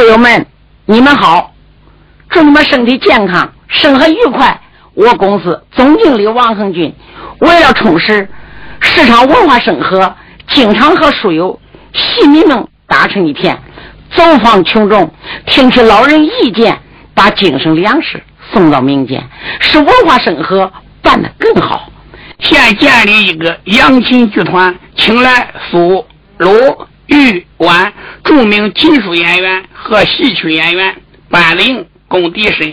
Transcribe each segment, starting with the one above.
书友们，你们好，祝你们身体健康，生活愉快。我公司总经理王恒军为了充实市场文化生活，经常和书友、戏迷们打成一片，走访群众，听取老人意见，把精神粮食送到民间，使文化生活办得更好。现建立一个扬琴剧团，请来苏、鲁、豫、皖著名金属演员和戏曲演员，班领、功底深，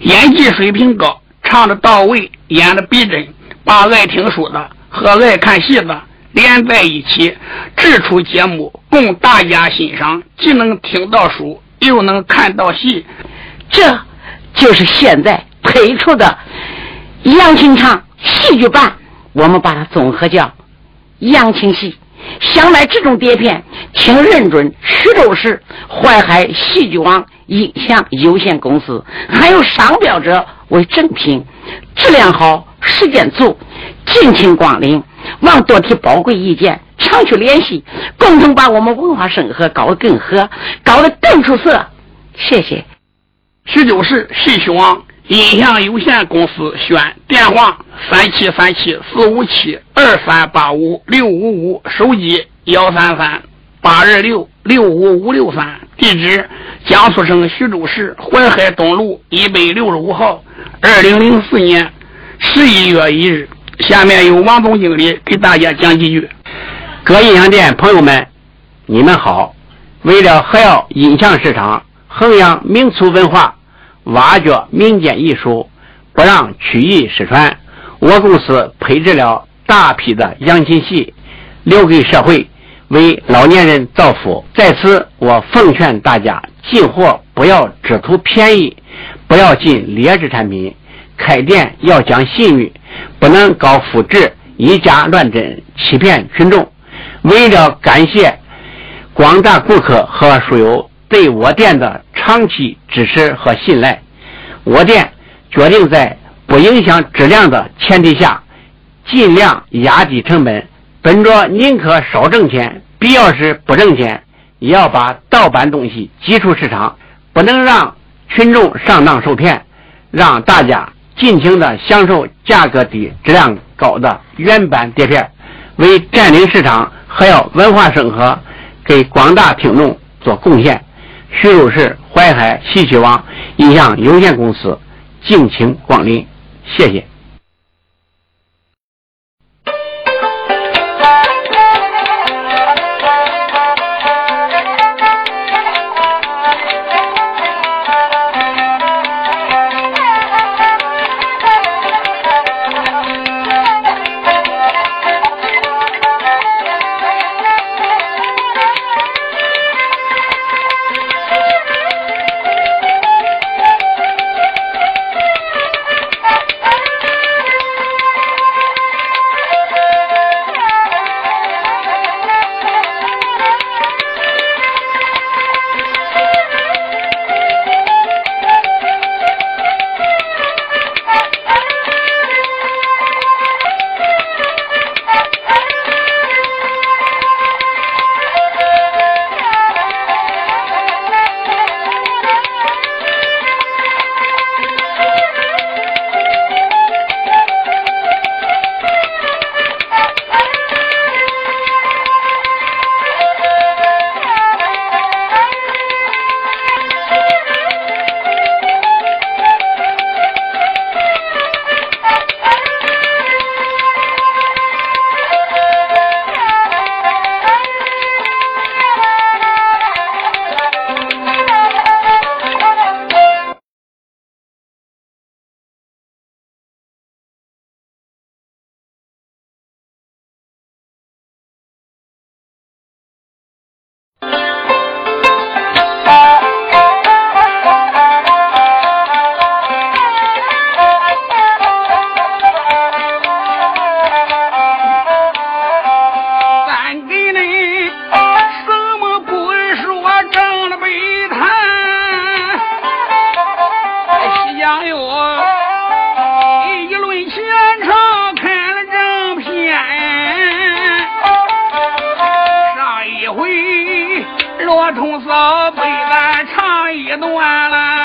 演技水平高，唱的到位，演的逼真，把爱听书的和爱看戏的连在一起，制出节目供大家欣赏，既能听到书，又能看到戏，这就是现在推出的扬琴唱。戏剧版，我们把它综合叫扬琴戏。想买这种碟片，请认准徐州市淮海戏剧网音像有限公司，还有商标者为正品，质量好，时间足，敬请光临。望多提宝贵意见，常去联系，共同把我们文化生活搞得更和，搞得更出色。谢谢。徐州市戏曲网。音响有限公司选电话三七三七四五七二三八五六五五手机幺三三八二六六五五六三地址江苏省徐州市淮海东路一百六十五号二零零四年十一月一日。下面由王总经理给大家讲几句。各音响店朋友们，你们好！为了还要音响市场，弘扬民俗文化。挖掘民间艺术，不让曲艺失传。我公司配置了大批的扬琴戏，留给社会，为老年人造福。在此，我奉劝大家进货不要只图便宜，不要进劣质产品。开店要讲信誉，不能搞复制、以假乱真，欺骗群众。为了感谢广大顾客和书友。对我店的长期支持和信赖，我店决定在不影响质量的前提下，尽量压低成本。本着宁可少挣钱，必要时不挣钱，也要把盗版东西挤出市场，不能让群众上当受骗，让大家尽情的享受价格低、质量高的原版碟片。为占领市场，还要文化生活，给广大听众做贡献。徐州市淮海戏曲网音像有限公司，敬请光临，谢谢。为咱唱一段啦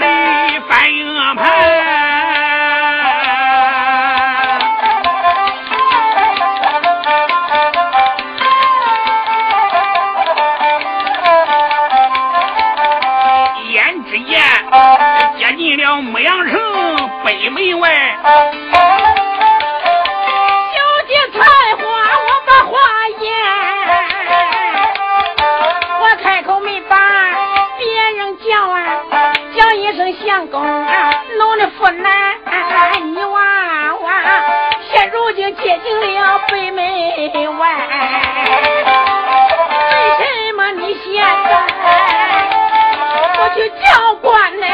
了为什么你现在不去叫官呢？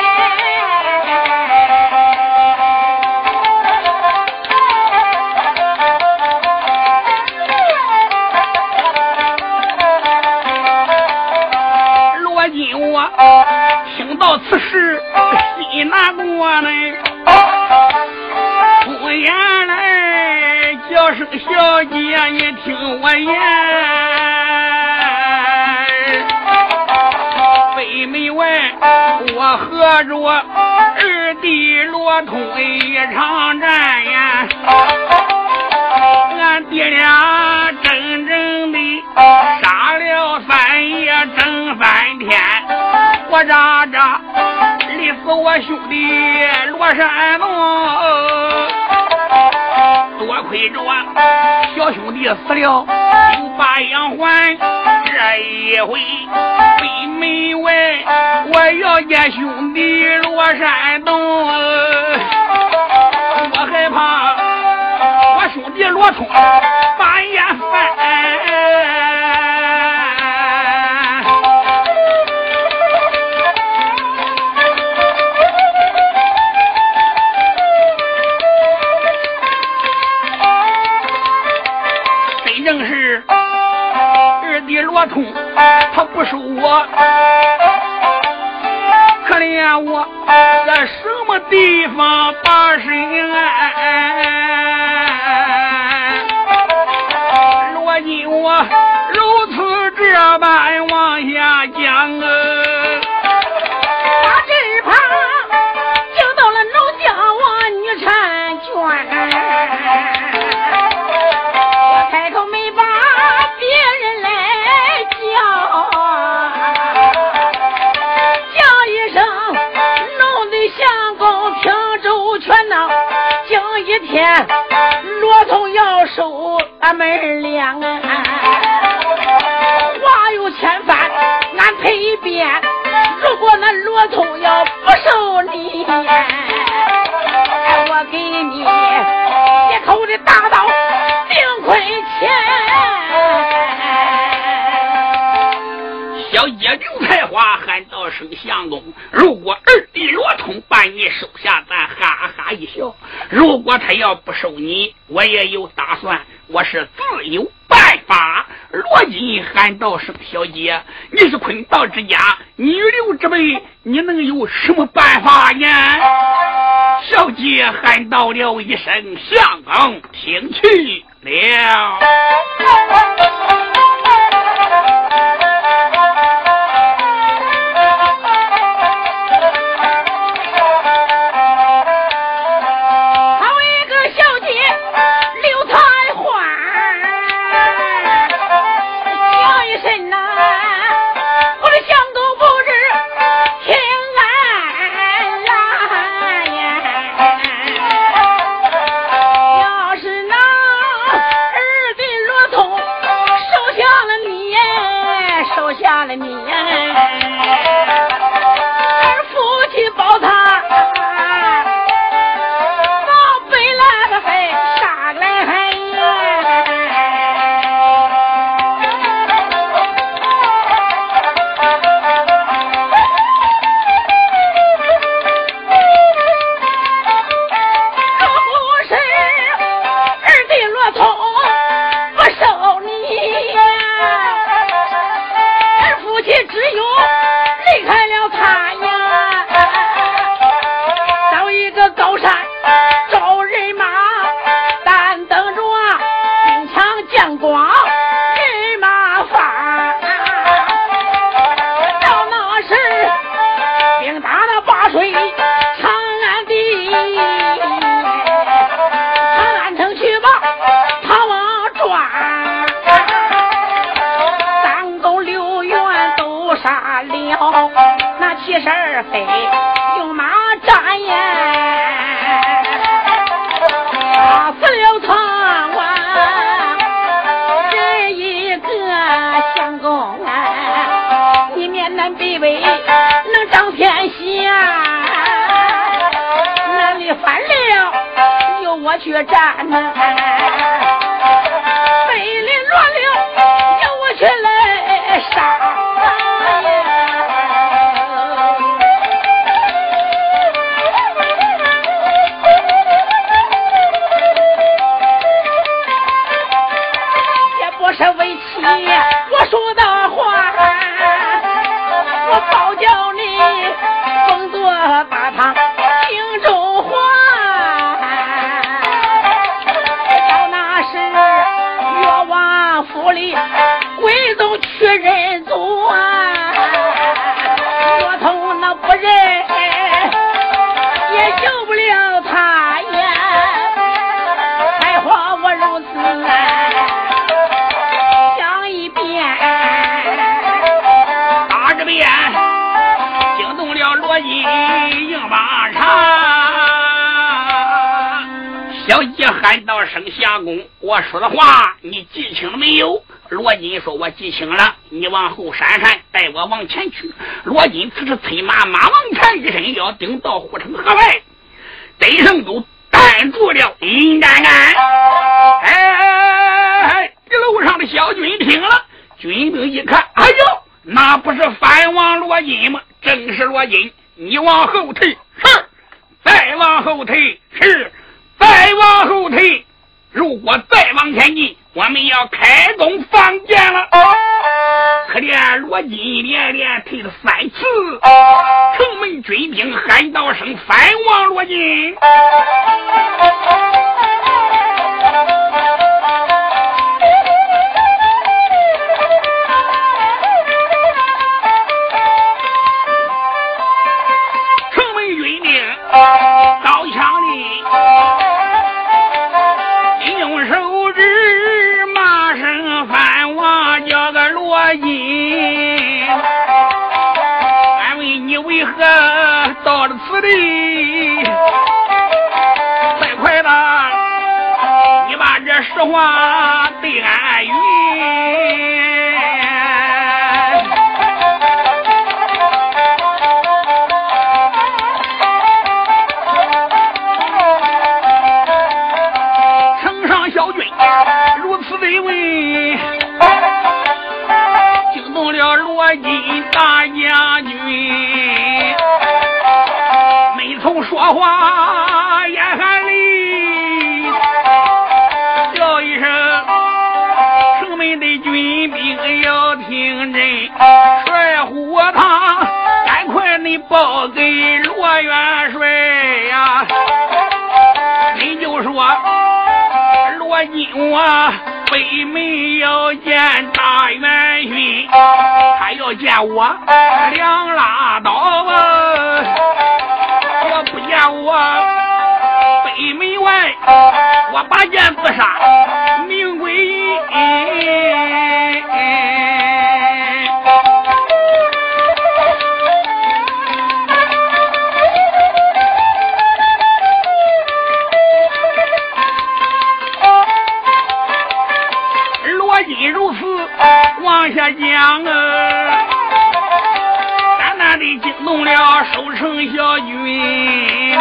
到此事心难过呢，出言来叫声小姐，你听我言。北门外，我和着二弟罗通一场战呀，俺爹俩真正的杀了三爷整三天。我扎扎累死我兄弟罗山龙，多亏着小兄弟死了有把杨环，这一回北门外我要见兄弟罗山东，我害怕我兄弟罗冲把眼翻。他不收我，可怜我在什么地方把身安？若你我如此这般往下讲啊。通要收俺们两啊，话有千番，俺赔遍。如果那罗通要不收你，我给你一口的大刀定亏钱。小姐刘才华喊道声相公，如果二弟罗通把你收下，咱哈哈一笑。如果他要不收你，我也有打算，我是自有办法。罗金喊道：“声小姐，你是坤道之家，女流之辈，你能有什么办法呢？”小姐喊到了一声：“相公，听去了。”罗金说：“我记清了。你往后闪闪，带我往前去。”罗金此时催马，马往前一伸，要顶到护城河外，得胜都挡住了尹丹丹。哎，这楼上的小军听了。军兵一看，哎呦，那不是反王罗金吗？正是罗金，你往后退，是；再往后退，是；再往后退。如果再往前进，我们要开弓放箭了。可怜罗金连连退了三次，城门军兵喊道声：“反王罗金！”到了此地？快快的，你把这实话对俺云。罗金大将军，说话眼含泪，叫一声：“城门的军兵要听真，帅虎堂，赶快你报给罗元帅呀！你就说罗金我。”北门要见大元勋，他要见我两拉倒啊！不见我北门外，我拔剑自杀命归阴。往下讲啊，惊动了守城小军，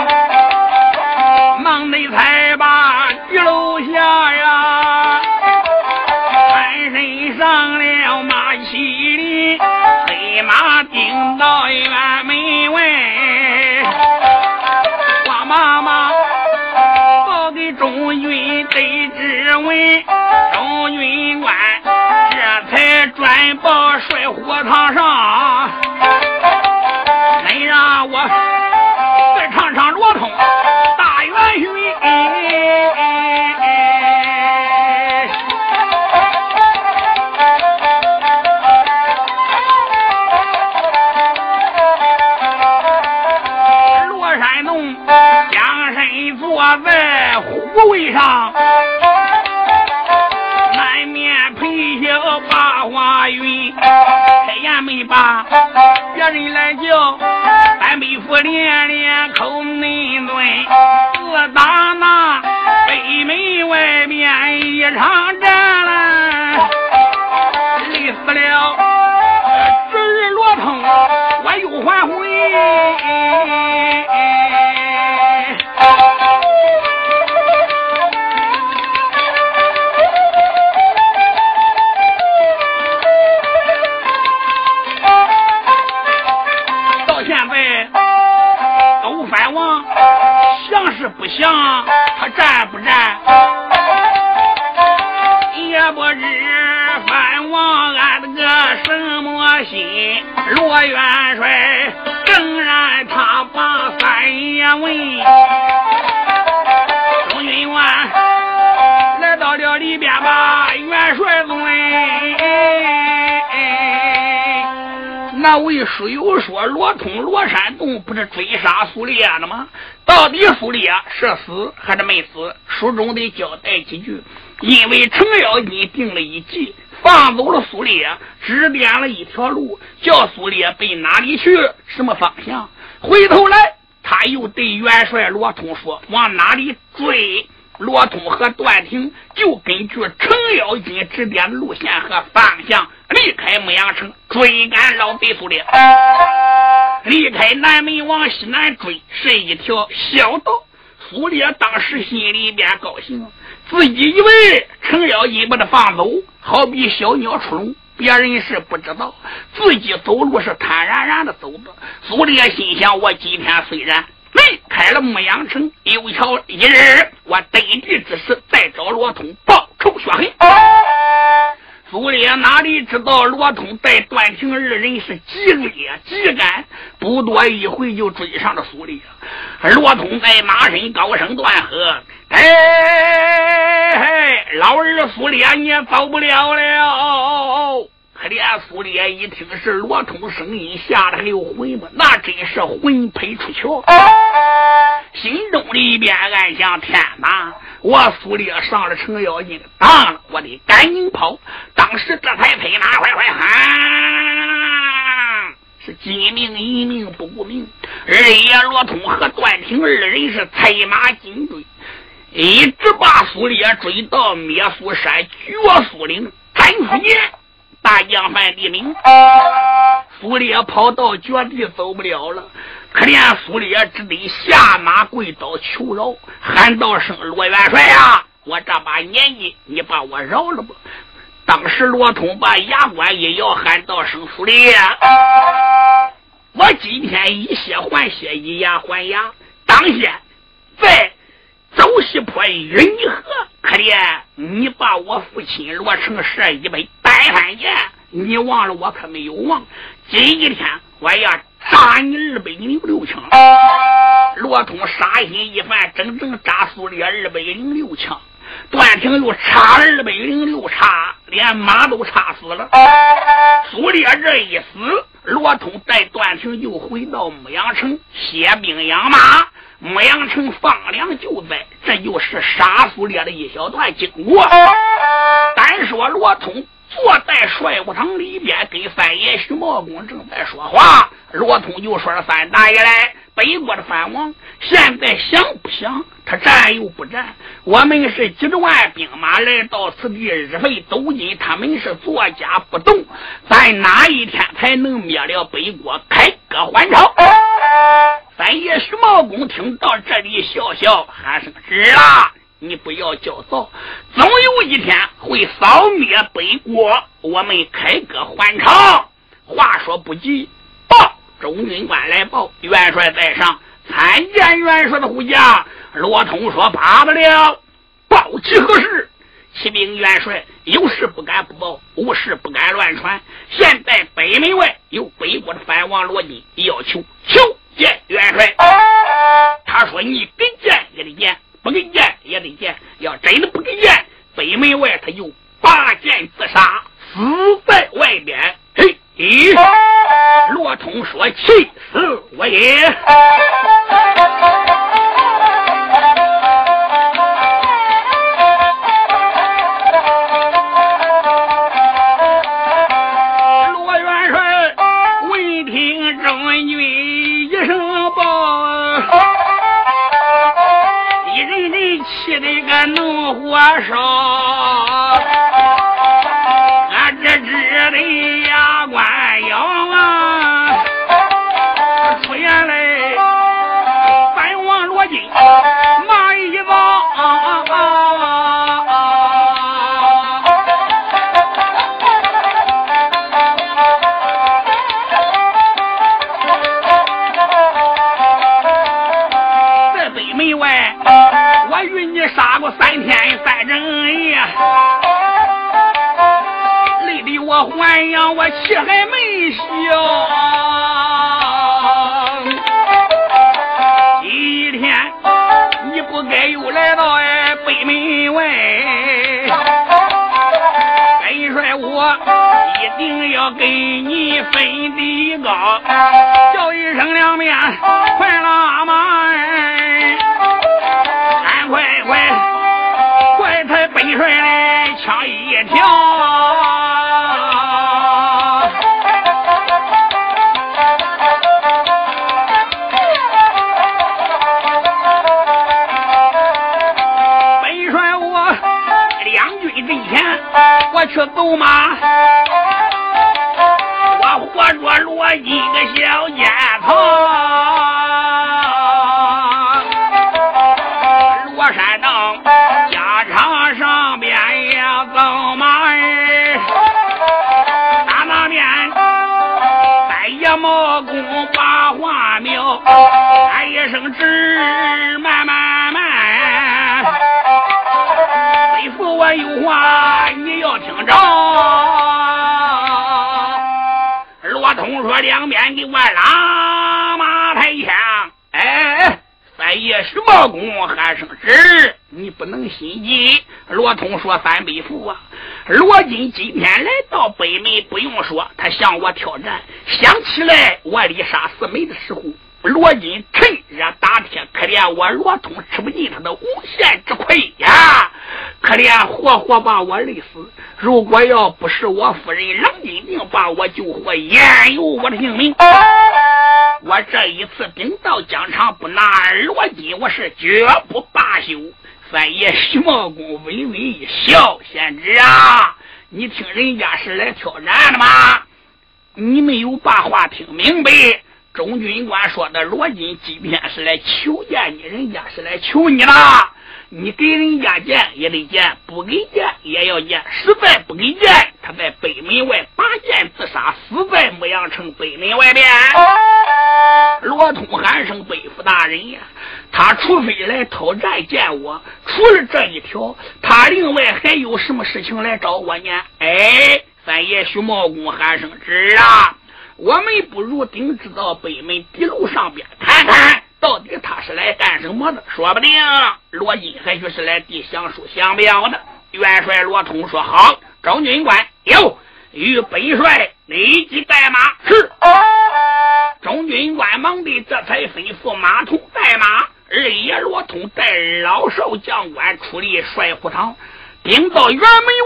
忙内才把局楼下呀，翻身上了马骑里，黑马顶到院门外，慌忙忙报给中军得知闻，中军官这。才转报帅火堂上，俺妹夫连连叩内顿不打哪还是没死？书中得交代几句。因为程咬金定了一计，放走了苏烈，指点了一条路，叫苏烈奔哪里去？什么方向？回头来，他又对元帅罗通说：“往哪里追？”罗通和段廷就根据程咬金指点的路线和方向，离开牧羊城，追赶老贼苏烈。离开南门往西南追，是一条小道。苏烈当时心里边高兴，自己以为程咬金把他放走，好比小鸟出笼，别人是不知道，自己走路是坦然然的走的。苏烈心想：我今天虽然。离开了牧羊城，有朝一日，我得地之时再找罗通报仇雪恨。苏烈哪里知道罗通带段廷二人是急追急赶，不多一会就追上了苏烈。罗通在马身高声断喝：“哎，老儿苏烈，你也走不了了！”可怜苏烈一听是罗通声音，吓得还有魂吗？那真是魂飞出窍，心中里边暗想：天哪！我苏烈上了程咬金的当了，我得赶紧跑。当时这才拍马快快喊，是金命银命不顾命。二爷罗通和段廷二人是催马紧追，一直把苏烈追到灭苏山绝苏岭斩夫剑。大将范立明，苏烈跑到绝地走不了了，可怜苏烈只得下马跪倒求饶，喊道声：“罗元帅呀，我这把年纪，你把我饶了吧！”当时罗通把牙关一咬，喊道声：“苏烈，我今天以血还血，以牙还牙，当先在走西坡与你和，可怜你把我父亲罗成射一百。”白三爷，你忘了我可没有忘。今天我要扎你二百零六枪。罗通杀心一犯，整整扎苏烈二百零六枪。段廷又插二百零六插，连马都插死了。苏烈这一死，罗通带段廷就回到牧羊城歇兵养马。牧羊城放粮救灾，这就是杀苏烈的一小段经过。单说罗通。坐在帅府堂里边，跟三爷徐茂公正在说话。罗通就说了：“三大爷来，北国的藩王现在想不想？他战又不战？我们是几十万兵马来到此地，日费斗金，他们是坐家不动。咱哪一天才能灭了北国，开割还朝？”三爷徐茂公听到这里，笑笑喊声：“是啦。”你不要焦躁，总有一天会扫灭北国，我们开割还朝。话说不急，报中军官来报，元帅在上，参见元帅的护驾。罗通说：“罢不了，报其何事？”启禀元帅，有事不敢不报，无事不敢乱传。现在北门外有北国的藩王罗金要求求见元帅。他说：“你给见也得见。”不给见也得见，要真的不给见，北门外他就拔剑自杀，死在外边。嘿，罗通说：“气死我也！”晚上我一定要给你分的高，叫一声两面快拉马哎，赶快快快抬本帅来抢一条。走马，我活着罗金个小尖头，罗山道家场上边呀走马儿，打那面三爷毛公把话苗，喊一声吱我拉马抬枪。”哎，三爷徐茂公喊声：“！”你不能心急。罗通说：“三北父啊，罗金今天来到北门，不用说，他向我挑战。想起来我离杀四妹的时候。”罗金趁热打铁，可怜我罗通吃不尽他的无限之亏呀！可怜活活把我累死。如果要不是我夫人冷金定把我救活，焉有我的性命？我这一次兵到疆场不拿罗金，我是绝不罢休。三爷徐茂公微微一笑：“贤侄啊，你听人家是来挑战的吗？你没有把话听明白。”中军官说的罗金今天是来求见你，人家是来求你的。你给人家见也得见，不给见也要见。实在不给见，他在北门外拔剑自杀，死在牧羊城北门外边。罗通喊声：“北府大人呀，他除非来讨债见我，除了这一条，他另外还有什么事情来找我呢？”哎，三爷徐茂公喊声：“旨啊！”我们不如顶知到北门地路上边看看到底他是来干什么的，说不定罗金还许是来递降书降表的。元帅罗通说：“好，张军官有与本帅立即带马。”是。中军官忙的这才吩咐马童带马，二爷罗通带老少将官出离帅府堂，顶到辕门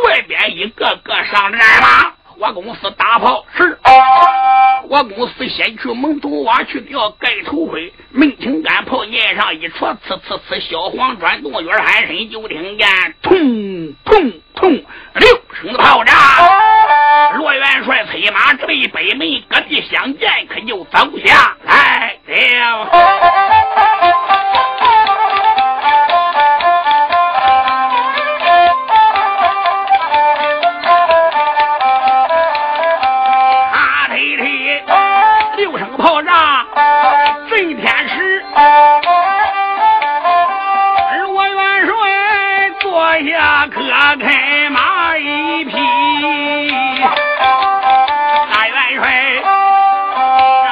外边，一个个上战马。我公司大炮是，我公司先去蒙头洼去调盖头盔，门青杆炮念上一戳，呲呲呲，小黄转动，月喊声就听见，砰砰砰，六声的炮炸。罗元帅催马直奔北门，各地相见，可就走下来了。可开马一匹。大元帅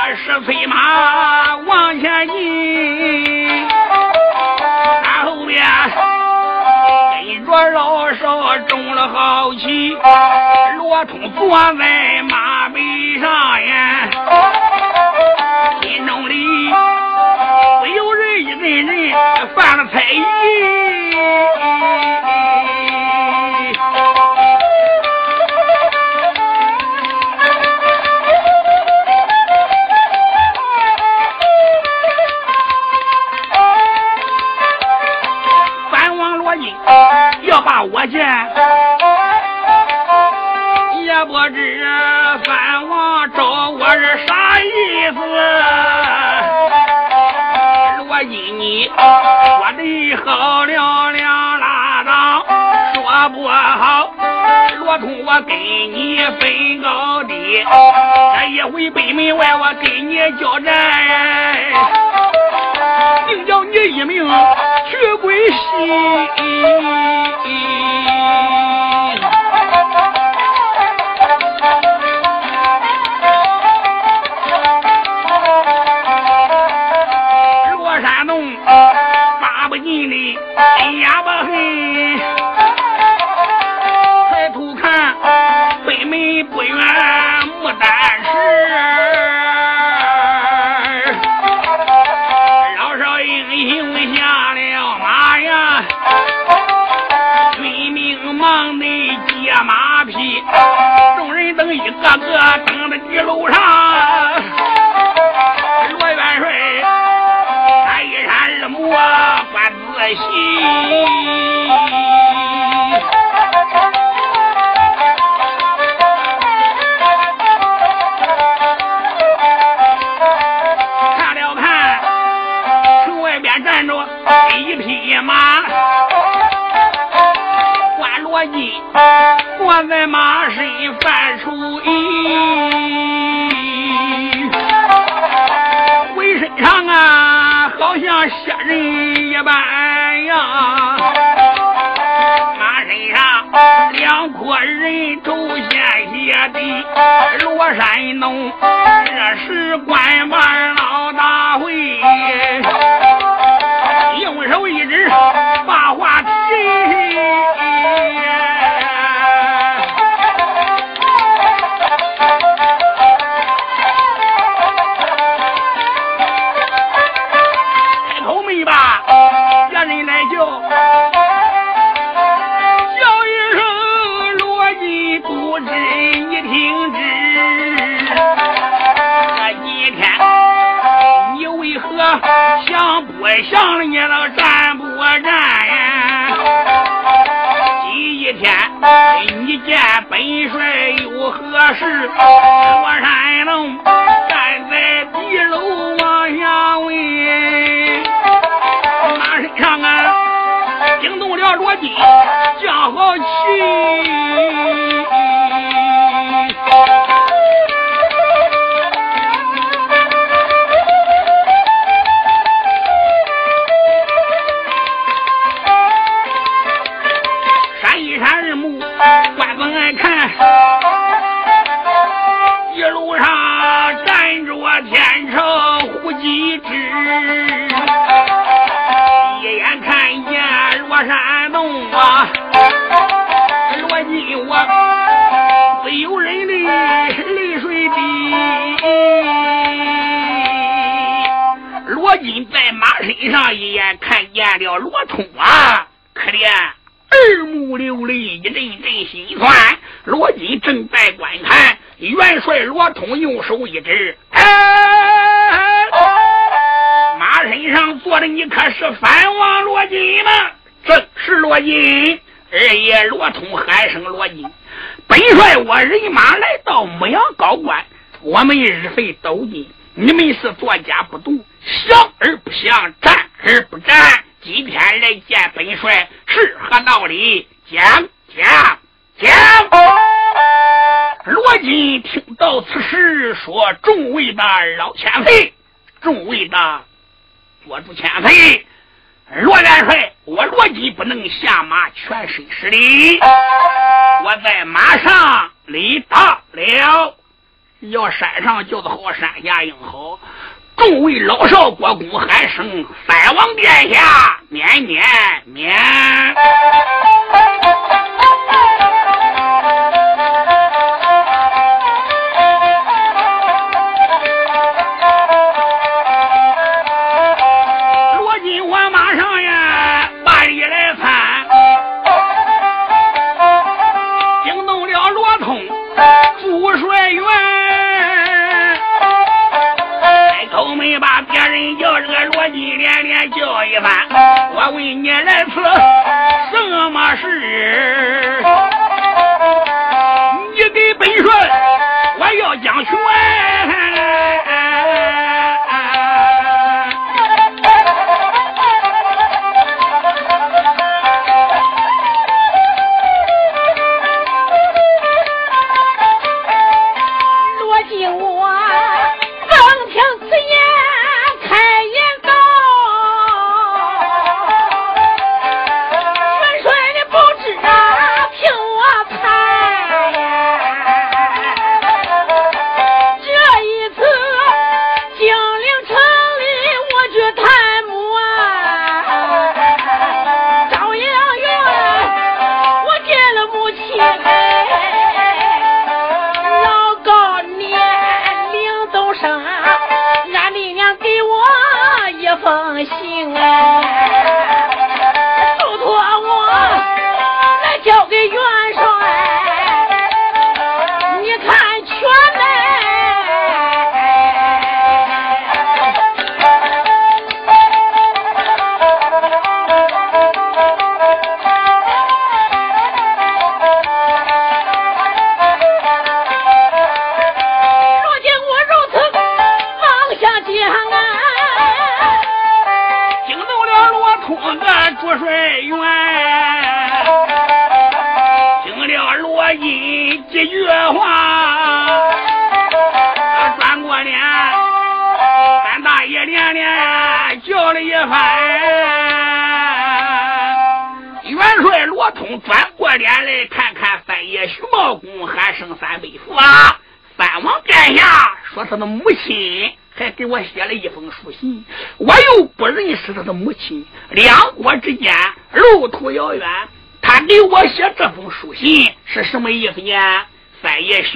这是催马往前进他后边跟着老少中了好奇罗通坐在马背上关罗金坐在马身犯出意，浑身上啊好像仙人一般呀，马身上两颗人头鲜血的罗山农，这是官办老大会。用手一指，帅有何事？罗山龙站在地楼往下问，马身上啊惊动了罗金，将好俺看一路上站着我天成胡几只，一眼看见我山东啊，罗金我不由人的泪水滴。罗金在马身上一眼看见了罗通啊，可怜。耳目流泪，一阵阵心酸。罗金正在观看，元帅罗通用手一指：“哎，马身上坐的你可是藩王罗金吗？”“正是罗金。”二爷罗通喊声：“罗金，本帅我人马来到牧羊高官，我们日费斗金。”你们是作家不读，想而不想，战而不战。今天来见本帅是何道理？讲讲讲！罗金听到此时，说：“众位的老前辈，众位的做主前辈，罗元帅，我罗金不能下马全身失礼，我在马上礼到了。”要山上叫的好，山下应好。众位老少国公喊声：“三王殿下，免免免。”我问你来此什么事？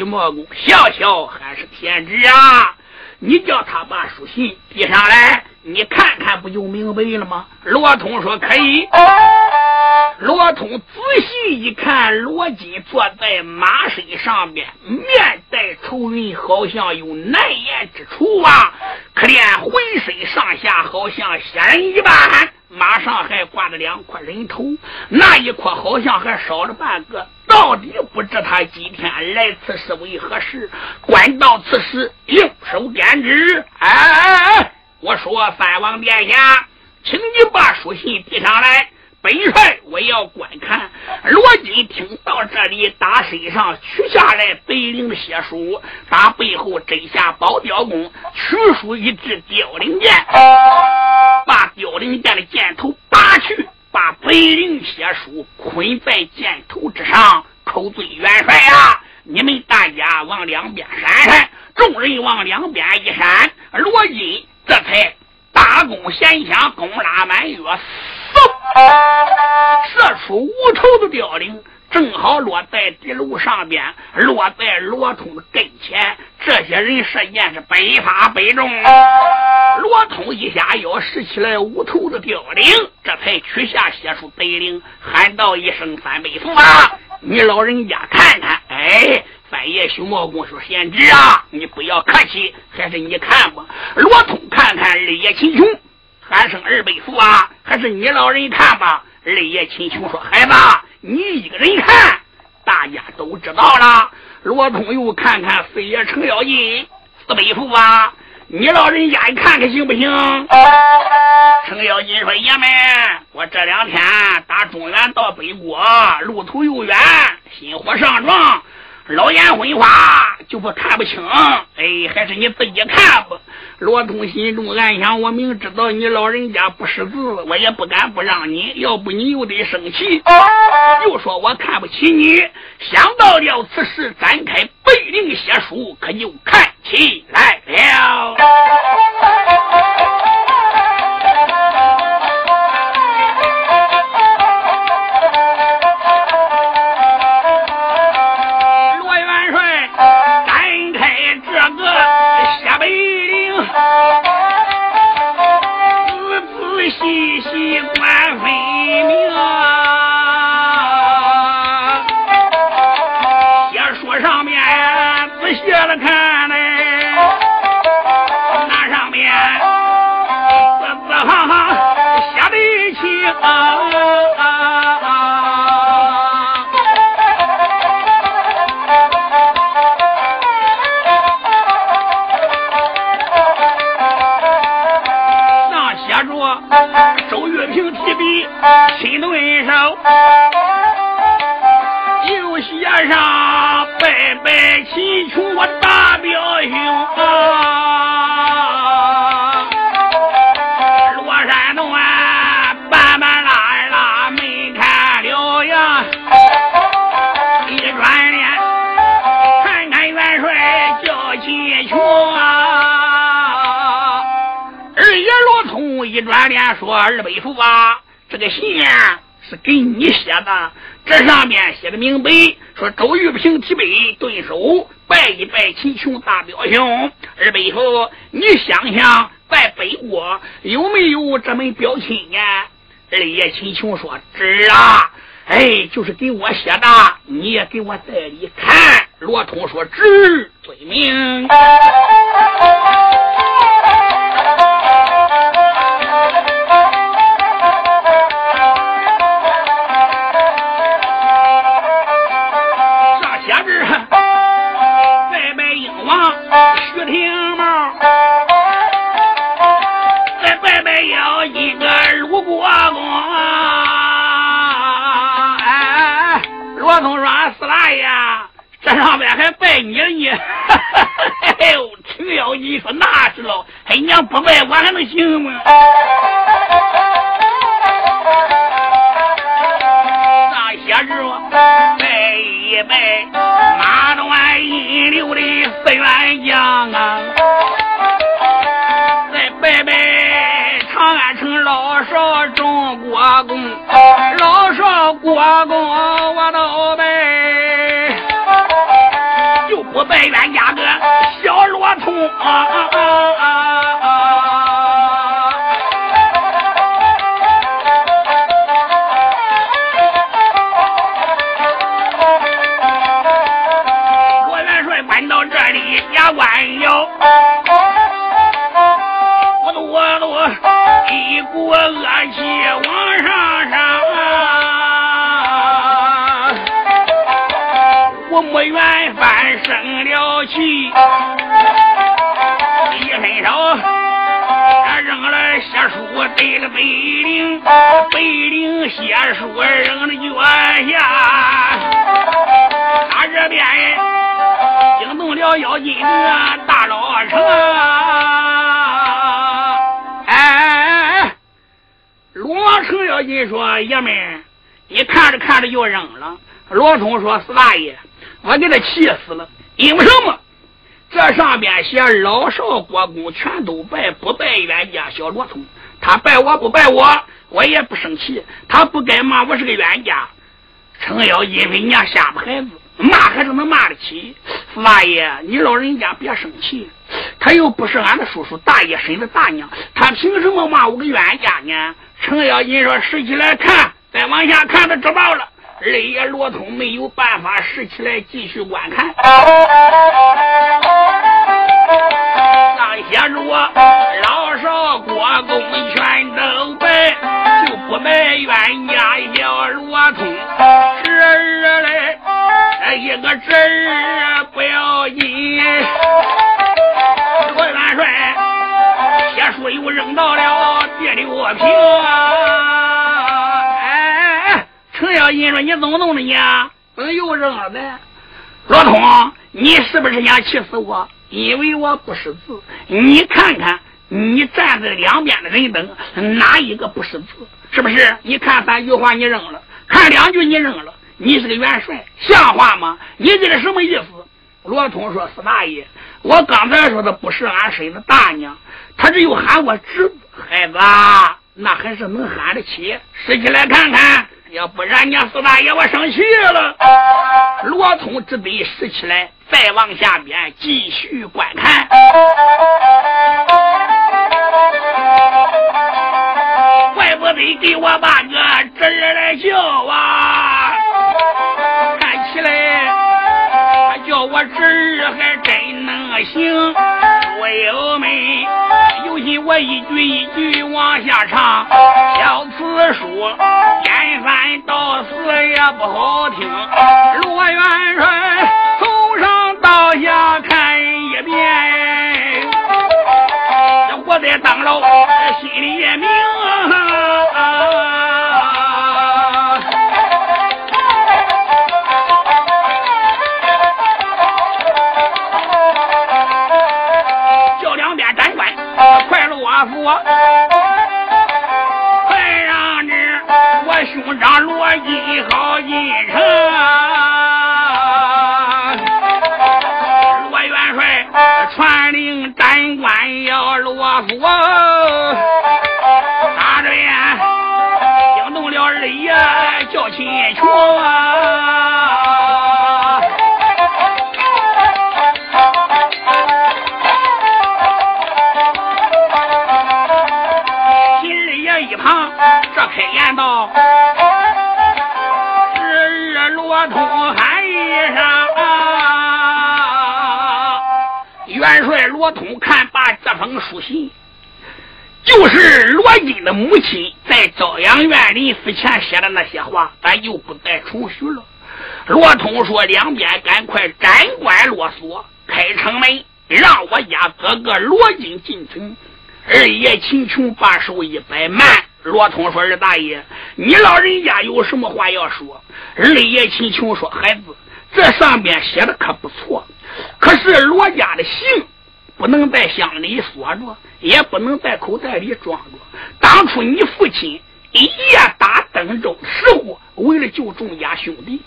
徐茂公笑笑，还是天知啊！你叫他把书信递上来，你看看不就明白了吗？罗通说可以。罗通仔细一看，罗金坐在马身上边，面带愁云，好像有难言之处啊！可怜浑身上下好像仙人一般，马上还挂着两块人头，那一块好像还少了半个。到底不知他今天来此是为何事？官到此时，应手点旨。哎，我说三王殿下，请你把书信递上来。本帅我要观看。罗金听到这里，打身上取下来白绫的血书，打背后摘下宝雕弓，取出一支凋零箭，把凋零箭的箭头拔去，把白绫血书捆在箭头之上，口尊元帅呀！你们大家往两边闪闪。众人往两边一闪，罗金这才大弓弦响，弓拉满月。射出无头的凋零，正好落在地楼上边，落在罗通的跟前。这些人射箭是百发百中。罗通一下腰拾起来无头的凋零，这才取下血书白绫，喊道一声：“三倍父啊！你老人家看看。”哎，三爷熊茂公说：“贤侄啊，你不要客气，还是你看吧。”罗通看看二爷秦琼。喊声二辈父啊，还是你老人看吧。二爷秦琼说：“孩子，你一个人看，大家都知道了。”罗通又看看四爷程咬金，四辈父啊，你老人家你看看行不行？程咬金说：“爷们，我这两天打中原到北国，路途又远，心火上撞。”老眼昏花就不看不清，哎，还是你自己看吧。罗通心中暗想：我明知道你老人家不识字，我也不敢不让你，要不你又得生气，又说我看不起你。想到了此事，展开背灵写书，可就看起来了。兄啊，罗山洞啊，慢慢拉拉没看了呀，一转脸看看元帅叫秦琼啊，二爷罗通一转脸说二伯父啊。这个信啊是给你写的，这上面写的明白，说周玉平提杯顿手，拜一拜秦琼大表兄。二背后，你想想，在北国有没有这门表亲呀？二爷秦琼说：“知啊，哎，就是给我写的，你也给我带里看。”罗通说：“知，遵命。”边还拜你呢！哎呦，程咬金说那是了，哎娘不拜我还能行吗？那些日拜一拜马端引流的四员将啊，再拜拜长安城老少中国公，老少国公就不拜冤家个小罗通啊啊啊啊！罗元帅搬到这里牙关咬，我都我都一股恶气往上上。我没缘翻生气，一伸手扔了血书对了北陵，北陵血书扔了脚下，他这边惊动了妖精大老城啊！哎，罗成妖精说：“爷们，你看着看着就扔了。”罗通说：“四大爷。”我给他气死了，因为什么？这上边写老少国公全都拜，不拜冤家小罗通。他拜我不拜我，我也不生气。他不该骂我是个冤家。程咬因为人家吓唬孩子，骂还是能骂得起。大爷，你老人家别生气，他又不是俺的叔叔大爷生的大娘，他凭什么骂我个冤家呢？程咬金说：“拾起来看，再往下看，他知道了。”二爷罗通没有办法拾起来继续观看。上写着老少国公全都拜，就不拜冤家小罗通。侄儿嘞，一个侄儿不要紧。罗元帅铁书又扔到了第六平！程咬金说：“你怎么弄的你？怎么又扔了呢？”罗通，你是不是想气死我？因为我不识字。你看看，你站在两边的人等，哪一个不识字？是不是？你看三句话你扔了，看两句你扔了。你是个元帅，像话吗？你这是什么意思？罗通说：“四大爷，我刚才说的不是俺婶子大娘，他只有喊我侄子孩子，那还是能喊得起。拾起来看看，要不然你四大爷我生气了。”罗通只得拾起来，再往下边继续观看。怪不得给我把个侄儿来叫啊！看起来他叫我侄儿还真能行。书友们，有心我一句一句往下唱，小词书颠三倒四也不好听。罗元帅从上到下看一遍，我在当老心里也明。好进城。罗元帅传令斩官要罗府，打着呀，惊动了二爷叫秦琼。秦二爷一旁这开言道：“罗通看罢这封书信，就是罗金的母亲在朝阳院临死前写的那些话，咱就不再重叙了。罗通说：“两边赶快斩关落锁，开城门，让我家哥哥罗金进城。”二爷秦琼把手一摆，慢。罗通说：“二大爷，你老人家有什么话要说？”二爷秦琼说：“孩子，这上边写的可不错，可是罗家的姓不能在箱里锁着，也不能在口袋里装着。当初你父亲一夜打登州时候，为了救众家兄弟，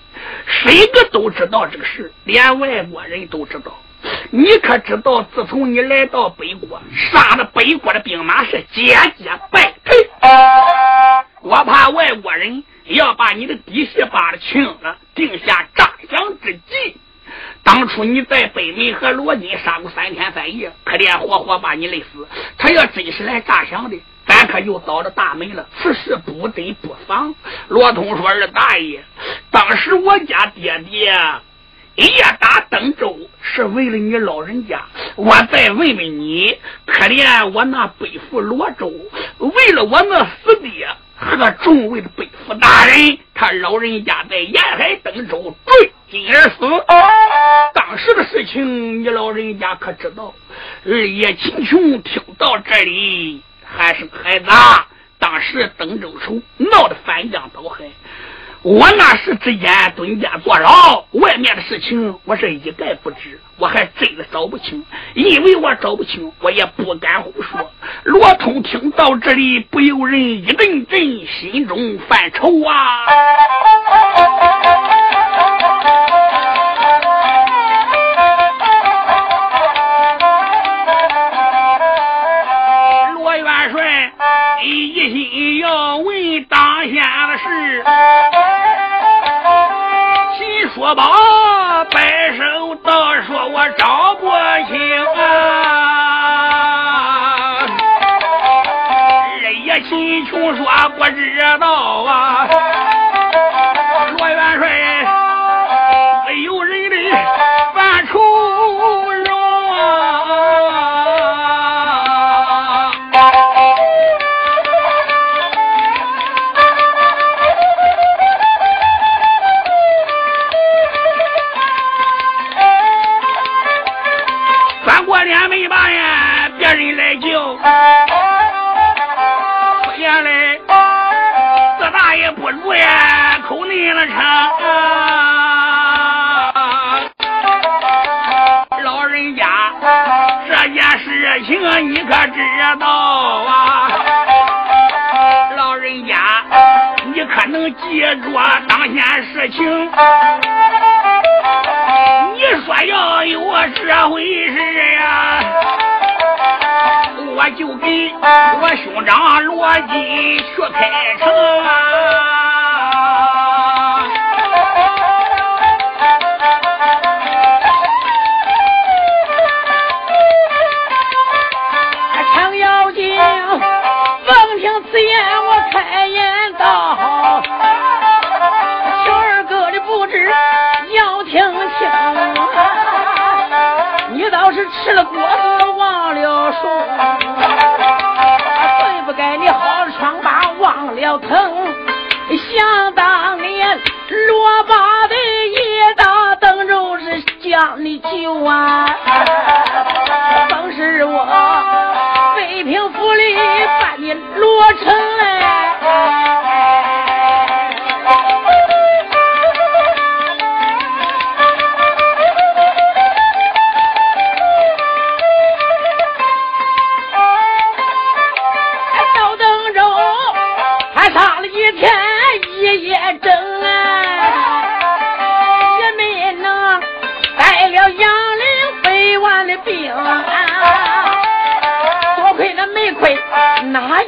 谁个都知道这个事，连外国人都知道。你可知道，自从你来到北国，杀了北国的兵马是节节败退。我怕外国人要把你的底细扒了清了，定下诈降之计。当初你在北门和罗金杀过三天三夜，可怜活活把你累死。他要真是来诈降的，咱可就倒了大霉了。此事不得不防。罗通说：“二大爷，当时我家爹爹。”一夜打登州是为了你老人家，我再问问你，可怜我那背负罗州，为了我那死爹和众位的北府大人，他老人家在沿海登州坠井而死。当时的事情你老人家可知道？二爷秦琼听到这里还是孩子，当时登州城闹得翻江倒海。我那时之间蹲监坐牢，外面的事情我是一概不知，我还真的找不清。因为我找不清，我也不敢胡说。罗通听到这里，不由人一阵阵心中犯愁啊。一心要问当下的事。说罢，摆手道：“说我找不清啊！”二爷秦琼说：“不知道啊。”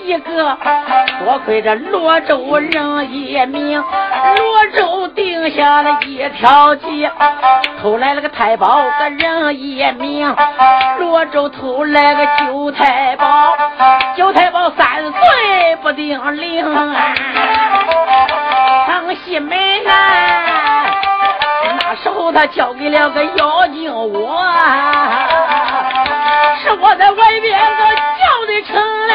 一个多亏这罗州人一命，罗州定下了一条计，偷来了个太保个人一命，罗州偷来个九太保，九太保三岁不定龄，上西门啊，那时候他交给了个妖精我，是我在外边个叫的成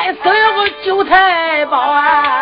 官司有个韭菜包啊，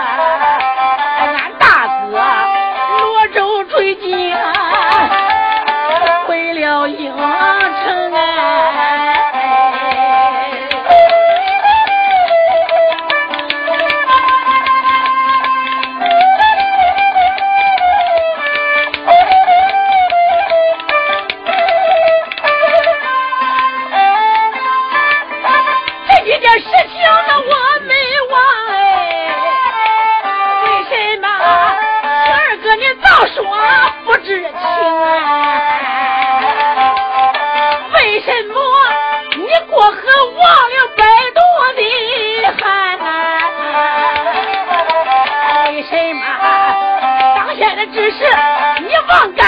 你忘干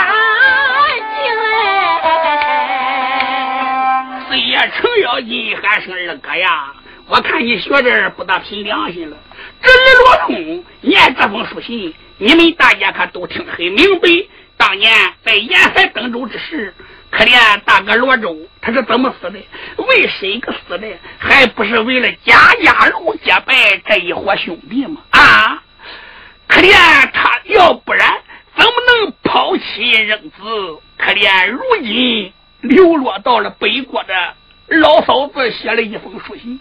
净嘞！孙爷程咬金喊声二哥呀！我看你学这不大凭良心了。这李罗通念这封书信，你们大家可都听得很明白。当年在沿海登州之时，可怜大哥罗州他是怎么死的？为谁个死的？还不是为了家家如结拜这一伙兄弟吗？啊！可怜他，要不然怎么能抛妻扔子？可怜如今流落到了北国的。老嫂子写了一封书信，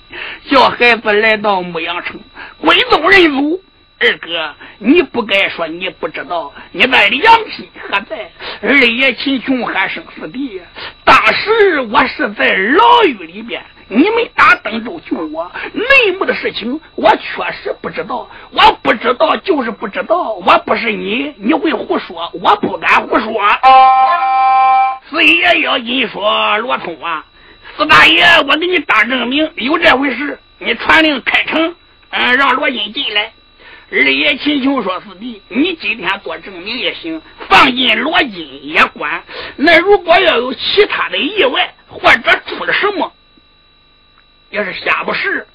叫孩子来到牧羊城归宗认祖。二哥，你不该说你不知道，你的良心何在？二爷秦琼还生死地，当时我是在牢狱里边，你们打登州救我，内幕的事情我确实不知道。我不知道就是不知道，我不是你，你会胡说，我不敢胡说。四爷要你说罗通啊。四大爷，我给你打证明，有这回事。你传令开城，嗯，让罗金进来。二爷秦琼说：“四弟，你今天做证明也行，放进罗金也管。那如果要有其他的意外，或者出了什么，要是下不实，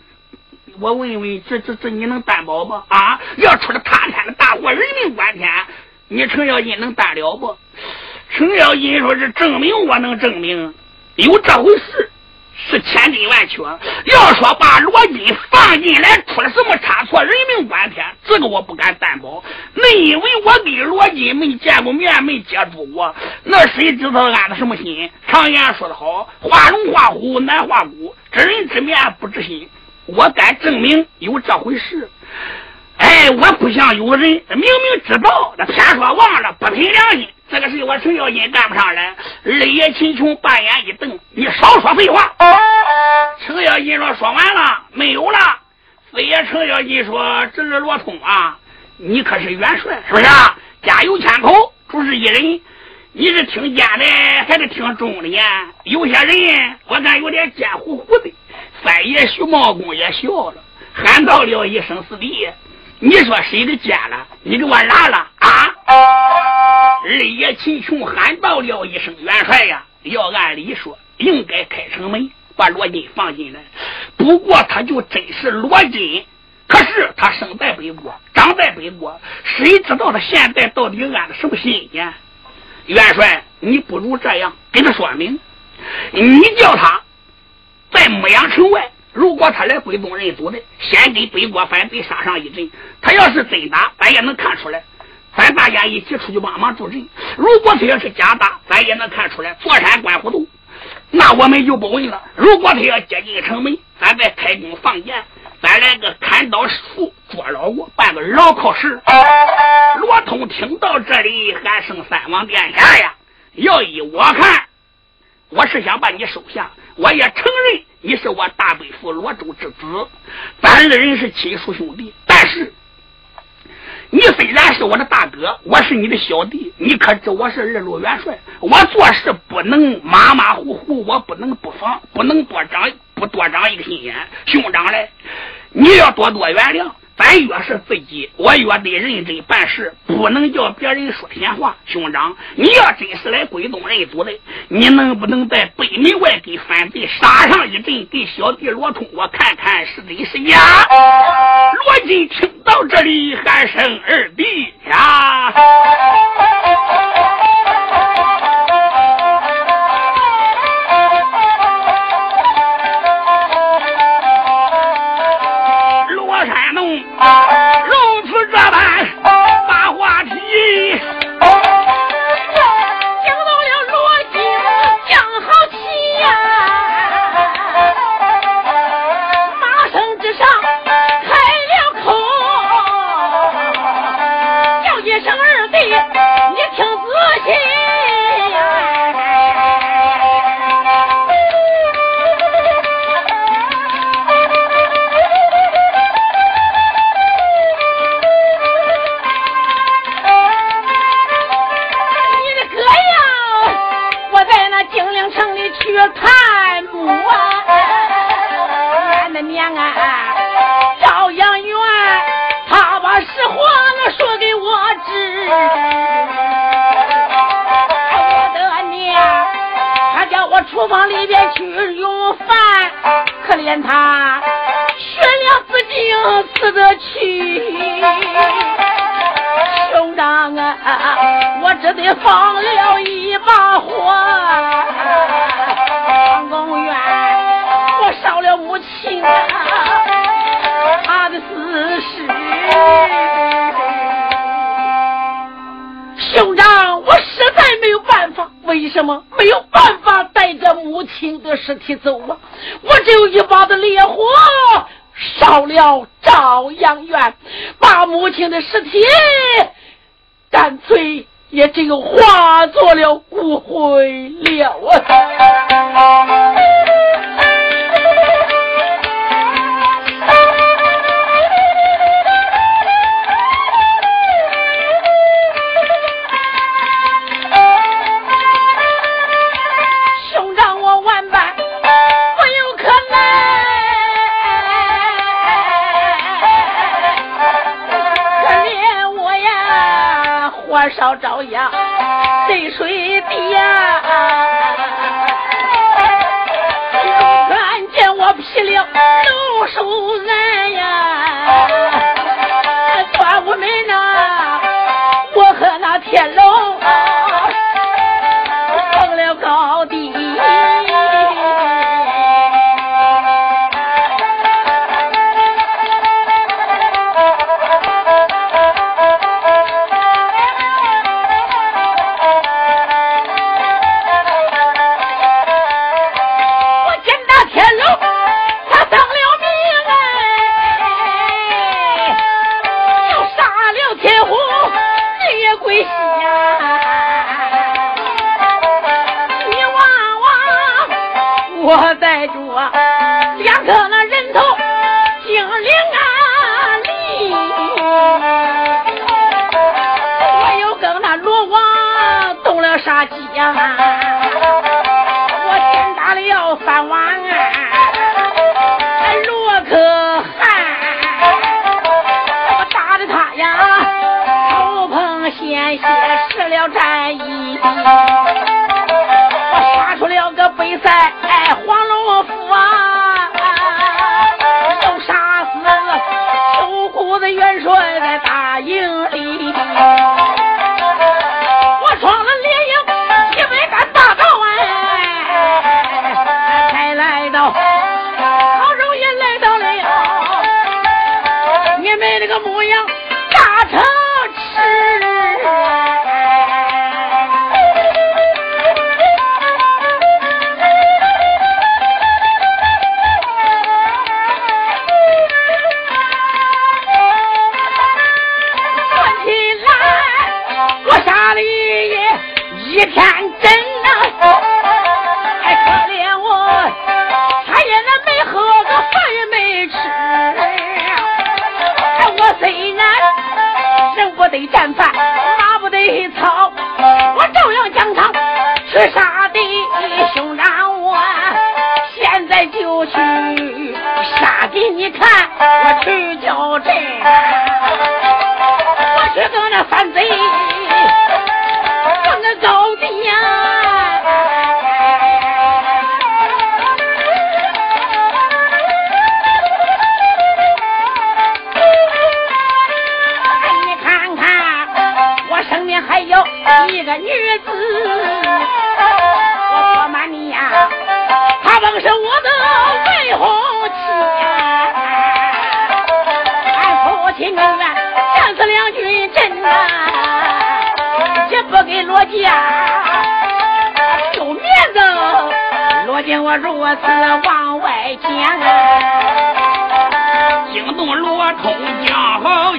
我问问，这这这你能担保不？啊，要出了塌天的大祸，人命关天，你程咬金能担了不？程咬金说：是证明我能证明，有这回事。”是千真万确。要说把罗金放进来出了什么差错，人命关天，这个我不敢担保。那因为我跟罗金没见过面，没接触过，那谁知道安的什么心？常言说得好，画龙画虎难画骨，知人知面不知心。我敢证明有这回事。哎，我不像有人明明知道，那偏说忘了，不凭良心。这个事我程咬金干不上来。二爷秦琼半眼一瞪：“你少说废话！”程咬金说：“说完了，没有了。”四爷程咬金说：“这是罗通啊，你可是元帅是不是？家有千口，主事一人，你是听奸的还是听忠的呀？有些人我看有点奸乎乎的。”三爷徐茂公也笑了，喊道了一声：“四弟。”你说谁的奸了？你给我拉了啊！二爷秦琼喊道了一声：“元帅呀！要按理说，应该开城门把罗金放进来。不过他就真是罗金，可是他生在北国，长在北国，谁知道他现在到底安的什么心眼？元帅，你不如这样跟他说明，你叫他在牧羊城外。”如果他来归宗认祖的，先给北国反贼杀上一阵。他要是真打，咱也能看出来。咱大家一起出去帮忙助阵。如果他要是假打，咱也能看出来。坐山观虎斗，那我们就不问了。如果他要接近城门，咱再开弓放箭，咱来个砍刀术捉老窝，办个牢靠石。罗通听到这里，还剩三王殿下呀！要依我看，我是想把你收下。我也承认你是我大伯父罗州之子，咱二人是亲叔兄弟。但是你虽然是我的大哥，我是你的小弟，你可知我是二路元帅？我做事不能马马虎虎，我不能不防，不能多长不多长一个心眼。兄长嘞，你要多多原谅。咱越是自己，我越得认真办事，不能叫别人说闲话。兄长，你要真是来归宗认祖的，你能不能在北门外给反贼杀上一阵，给小弟罗通我看看是真是假？罗金听到这里，喊声二弟呀！可怜他血量不尽死得去。兄长啊，我只得放了一把火，王公园我烧了母亲啊他的死尸。兄长，我实在没有办法。为什么没有办法带着母亲的尸体走啊？我只有一把的烈火烧了朝阳院，把母亲的尸体干脆也只有化作了骨灰了啊。烧朝阳，在水滴呀！看见我劈了龙首人呀！端午门呐，杀鸡呀，我先打了三碗罗可汗，我打的他呀头碰鲜血失了战衣。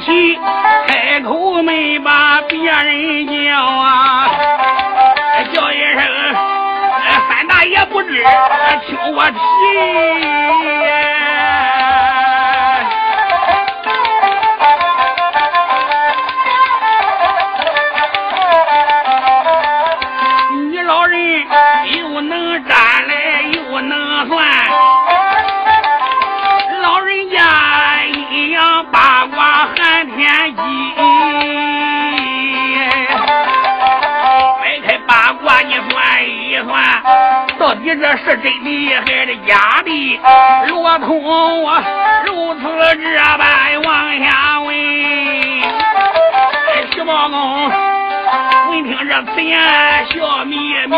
气，开口没把别人叫啊，叫一声三大爷不知，听我提。这是真的还是假的？罗通如此这般往下问。徐茂公闻听这此言，笑眯眯。